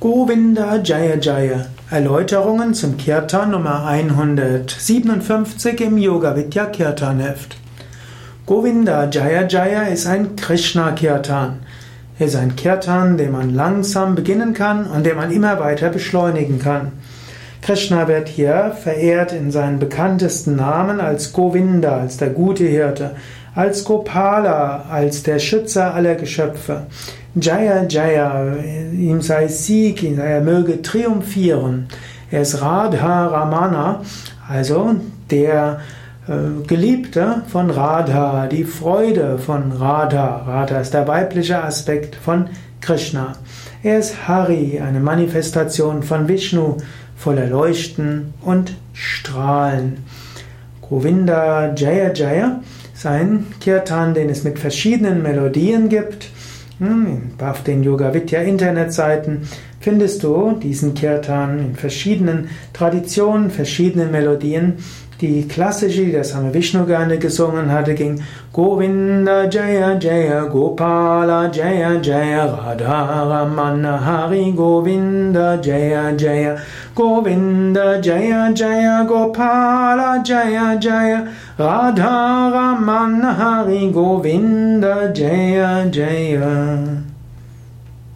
Govinda Jaya Jaya Erläuterungen zum Kirtan Nummer 157 im Yoga Vidya Kirtan Heft. Govinda Jaya Jaya ist ein Krishna Kirtan. Er ist ein Kirtan, den man langsam beginnen kann und den man immer weiter beschleunigen kann. Krishna wird hier verehrt in seinen bekanntesten Namen als Govinda, als der gute Hirte, als Gopala, als der Schützer aller Geschöpfe. Jaya Jaya, ihm sei Sieg, er möge triumphieren. Er ist Radha Ramana, also der äh, Geliebte von Radha, die Freude von Radha. Radha ist der weibliche Aspekt von Krishna. Er ist Hari, eine Manifestation von Vishnu, voller Leuchten und Strahlen. Govinda Jaya Jaya ist ein Kirtan, den es mit verschiedenen Melodien gibt. Hm, auf den Yoga Vidya Internetseiten findest du diesen Kirtan in verschiedenen Traditionen, verschiedenen Melodien. Die klassische, die das Same Vishnu gerne gesungen hatte, ging Govinda Jaya Jaya Gopala Jaya Jaya Radha Ramana Hari Govinda Jaya Jaya Govinda Jaya Jaya Gopala Jaya Jaya Radha Ramana Hari Govinda Jaya Jaya